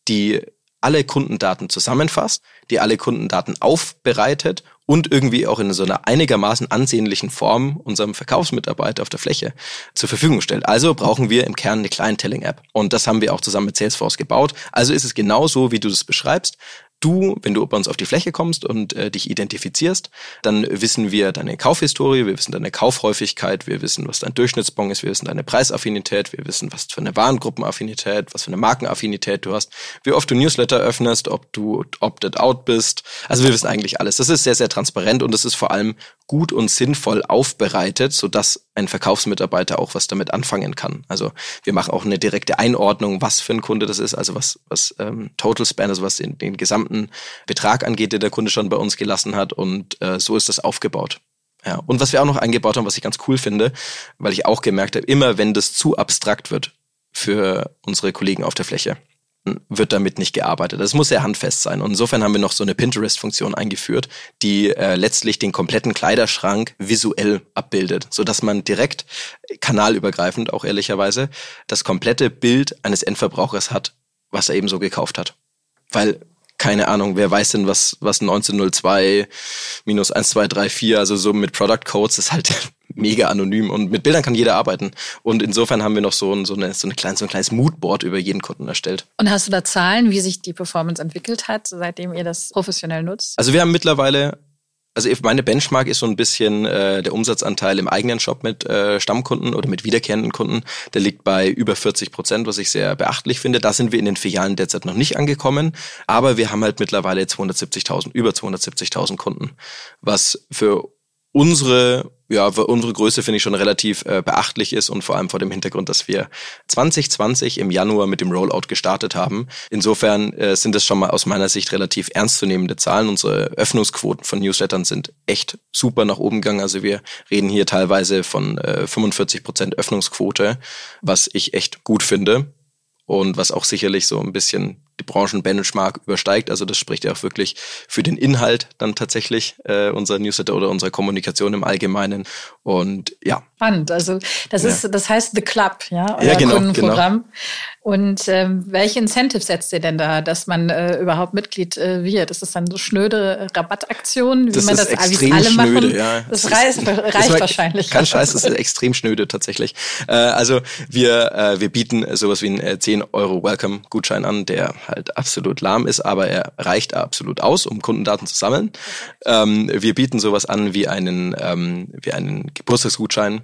die alle Kundendaten zusammenfasst, die alle Kundendaten aufbereitet und irgendwie auch in so einer einigermaßen ansehnlichen Form unserem Verkaufsmitarbeiter auf der Fläche zur Verfügung stellt. Also brauchen wir im Kern eine Clientelling-App. Und das haben wir auch zusammen mit Salesforce gebaut. Also ist es genauso, wie du es beschreibst du, wenn du bei uns auf die Fläche kommst und äh, dich identifizierst, dann wissen wir deine Kaufhistorie, wir wissen deine Kaufhäufigkeit, wir wissen, was dein Durchschnittsbon ist, wir wissen deine Preisaffinität, wir wissen, was für eine Warengruppenaffinität, was für eine Markenaffinität du hast, wie oft du Newsletter öffnest, ob du opted out bist. Also wir wissen eigentlich alles. Das ist sehr, sehr transparent und es ist vor allem gut und sinnvoll aufbereitet, sodass ein Verkaufsmitarbeiter auch was damit anfangen kann. Also wir machen auch eine direkte Einordnung, was für ein Kunde das ist, also was, was ähm, Total Span, also was den, den gesamten Betrag angeht, den der Kunde schon bei uns gelassen hat. Und äh, so ist das aufgebaut. Ja. Und was wir auch noch eingebaut haben, was ich ganz cool finde, weil ich auch gemerkt habe, immer wenn das zu abstrakt wird für unsere Kollegen auf der Fläche, wird damit nicht gearbeitet. Das muss sehr handfest sein. Und insofern haben wir noch so eine Pinterest-Funktion eingeführt, die äh, letztlich den kompletten Kleiderschrank visuell abbildet, so dass man direkt kanalübergreifend, auch ehrlicherweise, das komplette Bild eines Endverbrauchers hat, was er eben so gekauft hat. Weil keine Ahnung, wer weiß denn, was, was 1902 minus 1234, also so mit Product Codes ist halt mega anonym und mit Bildern kann jeder arbeiten. Und insofern haben wir noch so ein, so eine, so eine kleine, so ein kleines Moodboard über jeden Kunden erstellt. Und hast du da Zahlen, wie sich die Performance entwickelt hat, seitdem ihr das professionell nutzt? Also wir haben mittlerweile also meine Benchmark ist so ein bisschen äh, der Umsatzanteil im eigenen Shop mit äh, Stammkunden oder mit wiederkehrenden Kunden. Der liegt bei über 40 Prozent, was ich sehr beachtlich finde. Da sind wir in den Filialen derzeit noch nicht angekommen, aber wir haben halt mittlerweile 270.000, über 270.000 Kunden, was für unsere ja, unsere Größe finde ich schon relativ äh, beachtlich ist und vor allem vor dem Hintergrund, dass wir 2020 im Januar mit dem Rollout gestartet haben. Insofern äh, sind es schon mal aus meiner Sicht relativ ernstzunehmende Zahlen. Unsere Öffnungsquoten von Newslettern sind echt super nach oben gegangen. Also wir reden hier teilweise von äh, 45 Prozent Öffnungsquote, was ich echt gut finde und was auch sicherlich so ein bisschen die Branchenbenchmark übersteigt. Also das spricht ja auch wirklich für den Inhalt dann tatsächlich äh, unserer Newsletter oder unserer Kommunikation im Allgemeinen. Und ja. Spannend. Also das Ja. ist, das heißt The Club, ja, euer Ja, genau, Kundenprogramm. Und ähm, welche Incentives setzt ihr denn da, dass man äh, überhaupt Mitglied äh, wird? Ist das dann so schnöde Rabattaktionen, wie Das man das extrem alle schnöde, machen? ja. Das, Es reicht, ist- reicht das war- wahrscheinlich. Kein Scheiß, das ist extrem schnöde tatsächlich. Äh, also wir, äh, wir bieten sowas wie einen äh, 10 Euro Welcome-Gutschein an, der halt absolut lahm ist, aber er reicht absolut aus, um Kundendaten zu sammeln. Ähm, wir bieten sowas an wie einen, ähm, wie einen Geburtstagsgutschein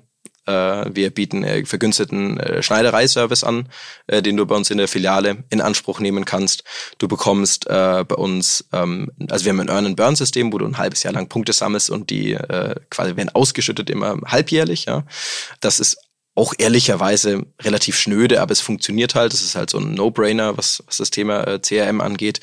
äh, wir bieten äh, vergünstigten äh, Schneidereiservice an, äh, den du bei uns in der Filiale in Anspruch nehmen kannst. Du bekommst äh, bei uns, ähm, also wir haben ein Earn-and-Burn-System, wo du ein halbes Jahr lang Punkte sammelst und die äh, quasi werden ausgeschüttet immer halbjährlich. Ja, das ist auch ehrlicherweise relativ schnöde, aber es funktioniert halt. Das ist halt so ein No-Brainer, was, was das Thema äh, CRM angeht.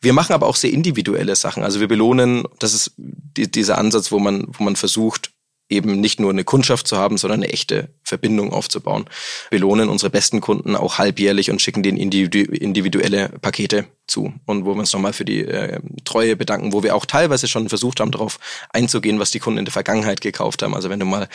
Wir machen aber auch sehr individuelle Sachen. Also wir belohnen, das ist die, dieser Ansatz, wo man, wo man versucht, eben nicht nur eine Kundschaft zu haben, sondern eine echte Verbindung aufzubauen. Belohnen unsere besten Kunden auch halbjährlich und schicken denen individuelle Pakete zu und wo wir uns nochmal für die äh, Treue bedanken, wo wir auch teilweise schon versucht haben, darauf einzugehen, was die Kunden in der Vergangenheit gekauft haben. Also wenn du mal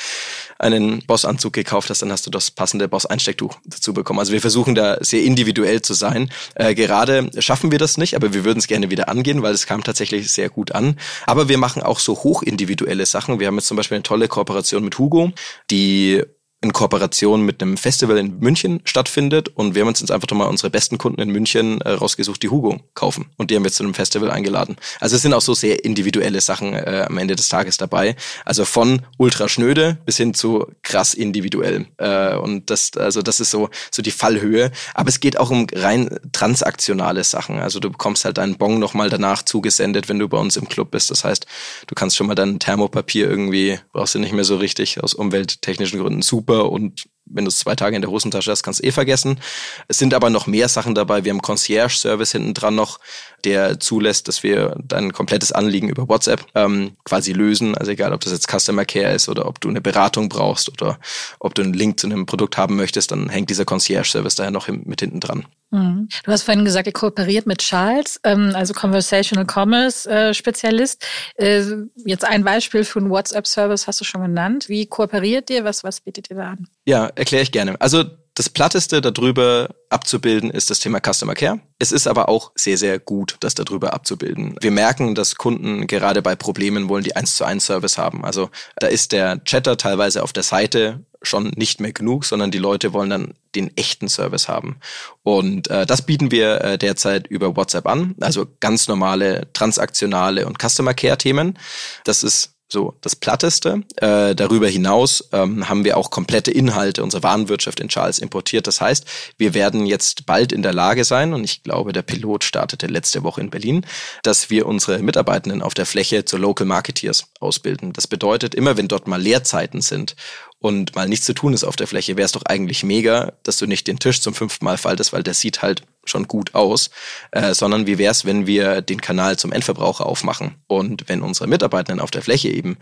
einen Bossanzug gekauft hast, dann hast du das passende Boss-Einstecktuch dazu bekommen. Also wir versuchen da sehr individuell zu sein. Äh, gerade schaffen wir das nicht, aber wir würden es gerne wieder angehen, weil es kam tatsächlich sehr gut an. Aber wir machen auch so hochindividuelle Sachen. Wir haben jetzt zum Beispiel eine tolle Kooperation mit Hugo, die in Kooperation mit einem Festival in München stattfindet und wir haben uns jetzt einfach mal unsere besten Kunden in München äh, rausgesucht, die Hugo kaufen und die haben wir zu einem Festival eingeladen. Also es sind auch so sehr individuelle Sachen äh, am Ende des Tages dabei. Also von ultra schnöde bis hin zu krass individuell äh, und das also das ist so so die Fallhöhe. Aber es geht auch um rein transaktionale Sachen. Also du bekommst halt deinen Bon nochmal danach zugesendet, wenn du bei uns im Club bist. Das heißt, du kannst schon mal dein Thermopapier irgendwie brauchst du nicht mehr so richtig aus umwelttechnischen Gründen super super und wenn du es zwei Tage in der Hosentasche hast, kannst du eh vergessen. Es sind aber noch mehr Sachen dabei. Wir haben Concierge-Service hinten dran noch, der zulässt, dass wir dein komplettes Anliegen über WhatsApp ähm, quasi lösen. Also egal, ob das jetzt Customer Care ist oder ob du eine Beratung brauchst oder ob du einen Link zu einem Produkt haben möchtest, dann hängt dieser Concierge-Service daher noch mit hinten dran. Mhm. Du hast vorhin gesagt, ihr kooperiert mit Charles, ähm, also Conversational Commerce äh, Spezialist. Äh, jetzt ein Beispiel für einen WhatsApp-Service hast du schon genannt. Wie kooperiert ihr? Was, was bietet ihr da an? Ja, erkläre ich gerne. Also das Platteste darüber abzubilden ist das Thema Customer Care. Es ist aber auch sehr, sehr gut, das darüber abzubilden. Wir merken, dass Kunden gerade bei Problemen wollen, die eins zu eins Service haben. Also da ist der Chatter teilweise auf der Seite schon nicht mehr genug, sondern die Leute wollen dann den echten Service haben. Und äh, das bieten wir äh, derzeit über WhatsApp an, also ganz normale transaktionale und Customer Care Themen. Das ist so das Platteste. Äh, darüber hinaus ähm, haben wir auch komplette Inhalte unserer Warenwirtschaft in Charles importiert. Das heißt, wir werden jetzt bald in der Lage sein, und ich glaube, der Pilot startete letzte Woche in Berlin, dass wir unsere Mitarbeitenden auf der Fläche zu Local Marketeers ausbilden. Das bedeutet, immer wenn dort mal Leerzeiten sind und mal nichts zu tun ist auf der Fläche, wäre es doch eigentlich mega, dass du nicht den Tisch zum fünften Mal faltest, weil der sieht halt schon gut aus, äh, sondern wie wäre es, wenn wir den Kanal zum Endverbraucher aufmachen und wenn unsere Mitarbeitenden auf der Fläche eben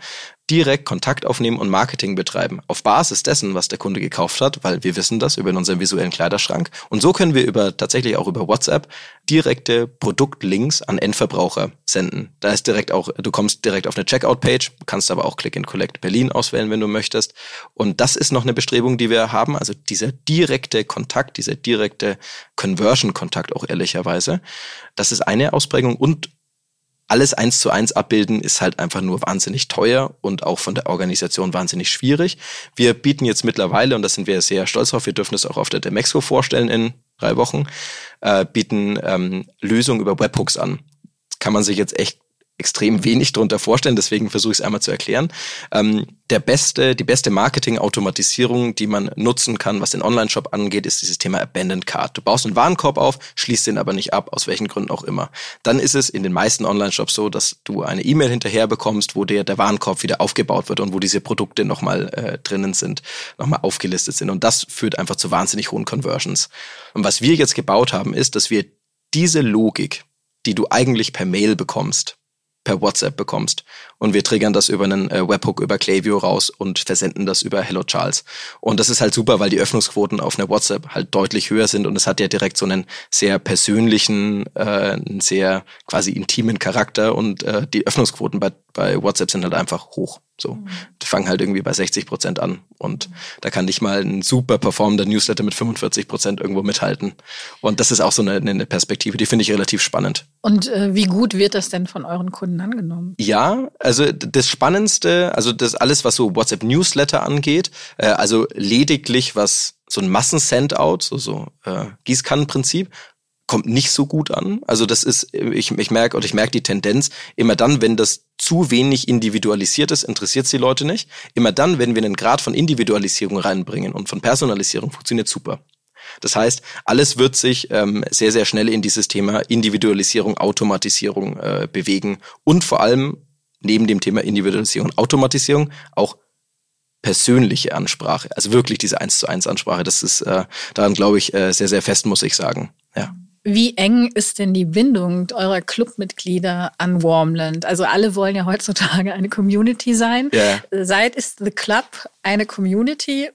direkt Kontakt aufnehmen und Marketing betreiben, auf Basis dessen, was der Kunde gekauft hat, weil wir wissen das über unseren visuellen Kleiderschrank. Und so können wir über tatsächlich auch über WhatsApp direkte Produktlinks an Endverbraucher senden. Da ist direkt auch, du kommst direkt auf eine Checkout-Page, kannst aber auch Click and Collect Berlin auswählen, wenn du möchtest. Und das ist noch eine Bestrebung, die wir haben. Also dieser direkte Kontakt, dieser direkte Conversion-Kontakt auch ehrlicherweise. Das ist eine Ausprägung und alles eins zu eins abbilden ist halt einfach nur wahnsinnig teuer und auch von der Organisation wahnsinnig schwierig. Wir bieten jetzt mittlerweile, und da sind wir sehr stolz drauf, wir dürfen es auch auf der Demexco vorstellen in drei Wochen, äh, bieten ähm, Lösungen über Webhooks an. Kann man sich jetzt echt extrem wenig darunter vorstellen, deswegen versuche ich es einmal zu erklären. Ähm, der beste, die beste Marketing-Automatisierung, die man nutzen kann, was den Online-Shop angeht, ist dieses Thema Abandoned Card. Du baust einen Warenkorb auf, schließt den aber nicht ab, aus welchen Gründen auch immer. Dann ist es in den meisten Online-Shops so, dass du eine E-Mail hinterher bekommst, wo dir der Warenkorb wieder aufgebaut wird und wo diese Produkte nochmal äh, drinnen sind, nochmal aufgelistet sind. Und das führt einfach zu wahnsinnig hohen Conversions. Und was wir jetzt gebaut haben, ist, dass wir diese Logik, die du eigentlich per Mail bekommst, per WhatsApp bekommst. Und wir triggern das über einen äh, Webhook über Klaviyo raus und versenden das über Hello Charles. Und das ist halt super, weil die Öffnungsquoten auf einer WhatsApp halt deutlich höher sind und es hat ja direkt so einen sehr persönlichen, äh, einen sehr quasi intimen Charakter und äh, die Öffnungsquoten bei, bei WhatsApp sind halt einfach hoch. So, mhm. die fangen halt irgendwie bei 60 Prozent an und mhm. da kann nicht mal ein super performender Newsletter mit 45 Prozent irgendwo mithalten. Und das ist auch so eine, eine Perspektive, die finde ich relativ spannend. Und äh, wie gut wird das denn von euren Kunden angenommen? Ja, also das Spannendste, also das alles, was so WhatsApp Newsletter angeht, äh, also lediglich was so ein Massensendout, so so äh, Gießkannenprinzip, kommt nicht so gut an. Also das ist, ich, ich merke oder ich merke die Tendenz, immer dann, wenn das zu wenig individualisiert ist, interessiert es die Leute nicht. Immer dann, wenn wir einen Grad von Individualisierung reinbringen und von Personalisierung, funktioniert super. Das heißt, alles wird sich ähm, sehr, sehr schnell in dieses Thema Individualisierung, Automatisierung äh, bewegen und vor allem neben dem Thema Individualisierung, Automatisierung auch persönliche Ansprache, also wirklich diese eins zu eins Ansprache. Das ist äh, daran glaube ich äh, sehr sehr fest, muss ich sagen. Ja. Wie eng ist denn die Bindung eurer Clubmitglieder an Warmland? Also alle wollen ja heutzutage eine Community sein. Yeah. Seid ist The Club eine Community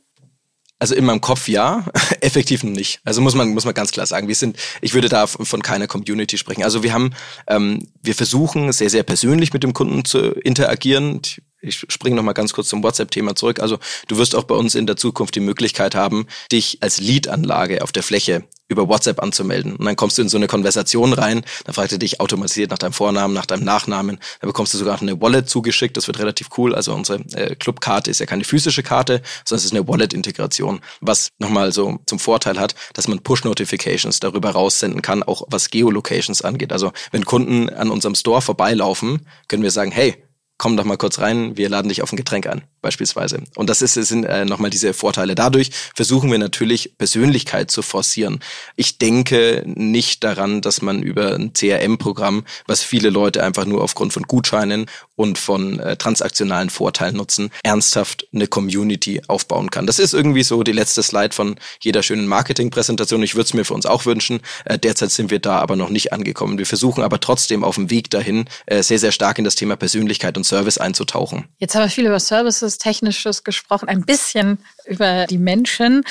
also in meinem Kopf ja, effektiv nicht. Also muss man muss man ganz klar sagen, wir sind, ich würde da von keiner Community sprechen. Also wir haben, ähm, wir versuchen sehr sehr persönlich mit dem Kunden zu interagieren. Ich springe noch mal ganz kurz zum WhatsApp-Thema zurück. Also du wirst auch bei uns in der Zukunft die Möglichkeit haben, dich als Lead-Anlage auf der Fläche über WhatsApp anzumelden. Und dann kommst du in so eine Konversation rein, dann fragt er dich automatisiert nach deinem Vornamen, nach deinem Nachnamen, dann bekommst du sogar eine Wallet zugeschickt, das wird relativ cool. Also unsere äh, Clubkarte ist ja keine physische Karte, sondern es ist eine Wallet-Integration, was nochmal so zum Vorteil hat, dass man Push-Notifications darüber raussenden kann, auch was Geolocations angeht. Also wenn Kunden an unserem Store vorbeilaufen, können wir sagen, hey, komm doch mal kurz rein, wir laden dich auf ein Getränk ein, beispielsweise. Und das ist, sind äh, nochmal diese Vorteile. Dadurch versuchen wir natürlich Persönlichkeit zu forcieren. Ich denke nicht daran, dass man über ein CRM-Programm, was viele Leute einfach nur aufgrund von Gutscheinen und von äh, transaktionalen Vorteilen nutzen, ernsthaft eine Community aufbauen kann. Das ist irgendwie so die letzte Slide von jeder schönen Marketingpräsentation. Ich würde es mir für uns auch wünschen. Äh, derzeit sind wir da aber noch nicht angekommen. Wir versuchen aber trotzdem auf dem Weg dahin äh, sehr, sehr stark in das Thema Persönlichkeit und Service einzutauchen. Jetzt haben wir viel über Services, Technisches gesprochen, ein bisschen über die Menschen.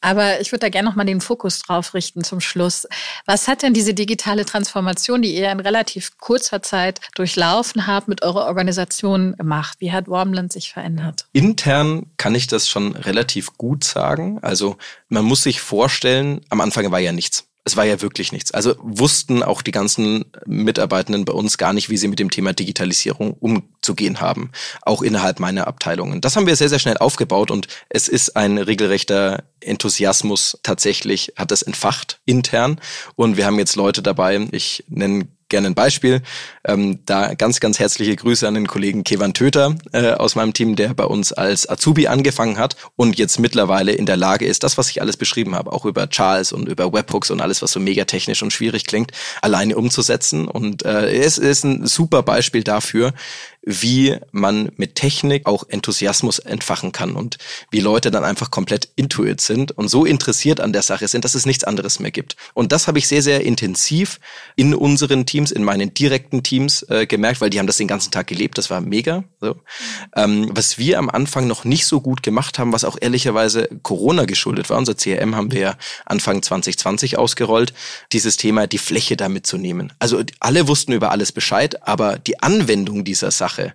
Aber ich würde da gerne noch mal den Fokus drauf richten zum Schluss. Was hat denn diese digitale Transformation, die ihr in relativ kurzer Zeit durchlaufen habt, mit eurer Organisation gemacht? Wie hat Warmland sich verändert? Intern kann ich das schon relativ gut sagen. Also man muss sich vorstellen, am Anfang war ja nichts es war ja wirklich nichts. Also wussten auch die ganzen Mitarbeitenden bei uns gar nicht, wie sie mit dem Thema Digitalisierung umzugehen haben, auch innerhalb meiner Abteilungen. Das haben wir sehr, sehr schnell aufgebaut und es ist ein regelrechter Enthusiasmus tatsächlich, hat das entfacht intern und wir haben jetzt Leute dabei, ich nenne gerne ein Beispiel. Ähm, da ganz, ganz herzliche Grüße an den Kollegen Kevan Töter äh, aus meinem Team, der bei uns als Azubi angefangen hat und jetzt mittlerweile in der Lage ist, das, was ich alles beschrieben habe, auch über Charles und über Webhooks und alles, was so mega technisch und schwierig klingt, alleine umzusetzen. Und äh, es ist ein super Beispiel dafür, wie man mit Technik auch Enthusiasmus entfachen kann und wie Leute dann einfach komplett intuit sind und so interessiert an der Sache sind, dass es nichts anderes mehr gibt. Und das habe ich sehr, sehr intensiv in unseren Teams, in meinen direkten Teams äh, gemerkt, weil die haben das den ganzen Tag gelebt. Das war mega. So. Ähm, was wir am Anfang noch nicht so gut gemacht haben, was auch ehrlicherweise Corona geschuldet war. Unser CRM haben wir Anfang 2020 ausgerollt, dieses Thema die Fläche da mitzunehmen. Also alle wussten über alles Bescheid, aber die Anwendung dieser Sache Sache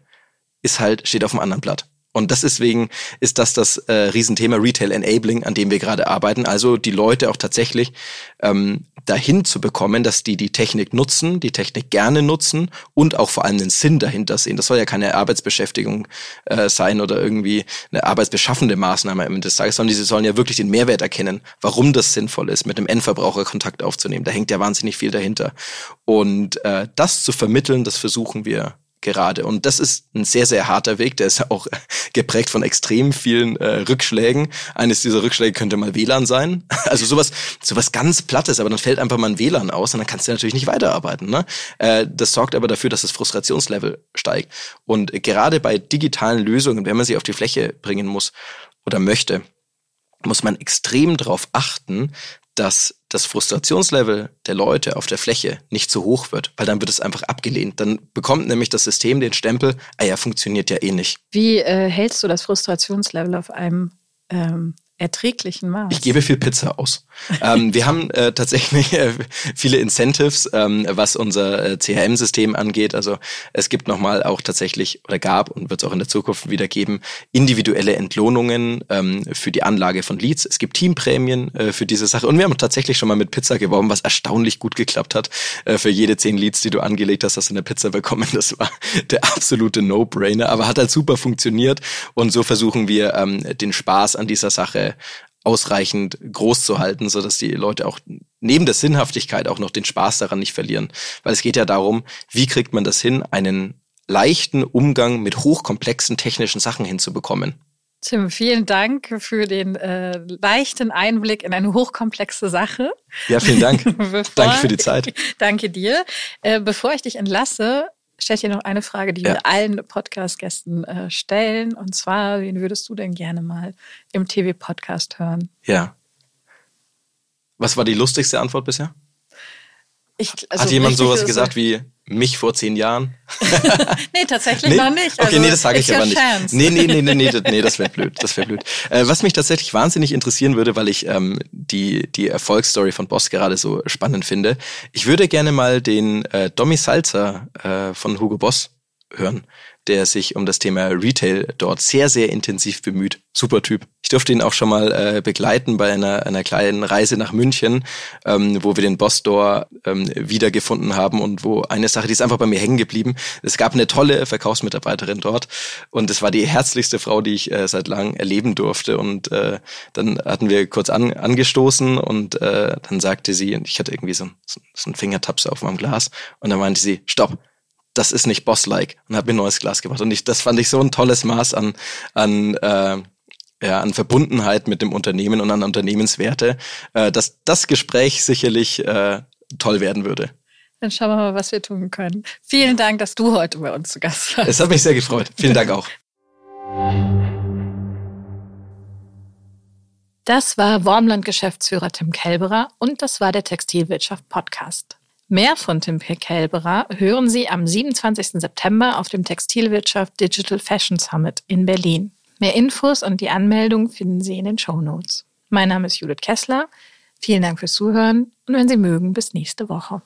ist halt, steht auf dem anderen Blatt. Und deswegen ist das das äh, Riesenthema Retail Enabling, an dem wir gerade arbeiten. Also die Leute auch tatsächlich ähm, dahin zu bekommen, dass die die Technik nutzen, die Technik gerne nutzen und auch vor allem den Sinn dahinter sehen. Das soll ja keine Arbeitsbeschäftigung äh, sein oder irgendwie eine arbeitsbeschaffende Maßnahme am Ende des Tages, sondern sie sollen ja wirklich den Mehrwert erkennen, warum das sinnvoll ist, mit dem Endverbraucher Kontakt aufzunehmen. Da hängt ja wahnsinnig viel dahinter. Und äh, das zu vermitteln, das versuchen wir gerade. Und das ist ein sehr, sehr harter Weg. Der ist auch geprägt von extrem vielen äh, Rückschlägen. Eines dieser Rückschläge könnte mal WLAN sein. Also sowas, sowas ganz Plattes, aber dann fällt einfach mal ein WLAN aus und dann kannst du natürlich nicht weiterarbeiten. Ne? Äh, das sorgt aber dafür, dass das Frustrationslevel steigt. Und gerade bei digitalen Lösungen, wenn man sie auf die Fläche bringen muss oder möchte, muss man extrem darauf achten, dass das Frustrationslevel der Leute auf der Fläche nicht zu hoch wird, weil dann wird es einfach abgelehnt. Dann bekommt nämlich das System den Stempel, ah ja, funktioniert ja eh nicht. Wie äh, hältst du das Frustrationslevel auf einem ähm, erträglichen Maß. Ich gebe viel Pizza aus. ähm, wir haben äh, tatsächlich äh, viele Incentives, ähm, was unser äh, CRM-System angeht. Also es gibt nochmal auch tatsächlich oder gab und wird es auch in der Zukunft wieder geben, individuelle Entlohnungen ähm, für die Anlage von Leads. Es gibt Teamprämien äh, für diese Sache und wir haben tatsächlich schon mal mit Pizza geworben, was erstaunlich gut geklappt hat. Äh, für jede zehn Leads, die du angelegt hast, hast du eine Pizza bekommen. Das war der absolute No-Brainer, aber hat halt super funktioniert und so versuchen wir ähm, den Spaß an dieser Sache ausreichend groß zu halten, so dass die Leute auch neben der Sinnhaftigkeit auch noch den Spaß daran nicht verlieren. Weil es geht ja darum, wie kriegt man das hin, einen leichten Umgang mit hochkomplexen technischen Sachen hinzubekommen. Tim, vielen Dank für den äh, leichten Einblick in eine hochkomplexe Sache. Ja, vielen Dank. danke für die Zeit. danke dir. Äh, bevor ich dich entlasse, stelle ich dir noch eine Frage, die ja. wir allen Podcast-Gästen äh, stellen. Und zwar, wen würdest du denn gerne mal im TV-Podcast hören? Ja. Was war die lustigste Antwort bisher? Ich, also Hat jemand sowas gesagt wie mich vor zehn Jahren? nee, tatsächlich nee? noch nicht. Also, okay, nee, das sage ich aber nicht. Chance. Nee, nee, nee, nee, nee, nee das wäre blöd. Das wäre blöd. Äh, was mich tatsächlich wahnsinnig interessieren würde, weil ich ähm, die, die Erfolgsstory von Boss gerade so spannend finde. Ich würde gerne mal den äh, Domi Salzer äh, von Hugo Boss hören der sich um das Thema Retail dort sehr, sehr intensiv bemüht. Super Typ. Ich durfte ihn auch schon mal äh, begleiten bei einer, einer kleinen Reise nach München, ähm, wo wir den Boss Store ähm, wiedergefunden haben und wo eine Sache, die ist einfach bei mir hängen geblieben. Es gab eine tolle Verkaufsmitarbeiterin dort und es war die herzlichste Frau, die ich äh, seit langem erleben durfte. Und äh, dann hatten wir kurz an, angestoßen und äh, dann sagte sie, ich hatte irgendwie so, so, so einen Fingertaps auf meinem Glas und dann meinte sie, stopp, das ist nicht Boss-like und habe mir ein neues Glas gebracht. Und ich, das fand ich so ein tolles Maß an, an, äh, ja, an Verbundenheit mit dem Unternehmen und an Unternehmenswerte, äh, dass das Gespräch sicherlich äh, toll werden würde. Dann schauen wir mal, was wir tun können. Vielen Dank, dass du heute bei uns zu Gast warst. Es hat mich sehr gefreut. Vielen Dank auch. Das war Wormland-Geschäftsführer Tim Kelberer und das war der Textilwirtschaft Podcast. Mehr von Tim Kelberer hören Sie am 27. September auf dem Textilwirtschaft Digital Fashion Summit in Berlin. Mehr Infos und die Anmeldung finden Sie in den Show Notes. Mein Name ist Judith Kessler. Vielen Dank fürs Zuhören und wenn Sie mögen, bis nächste Woche.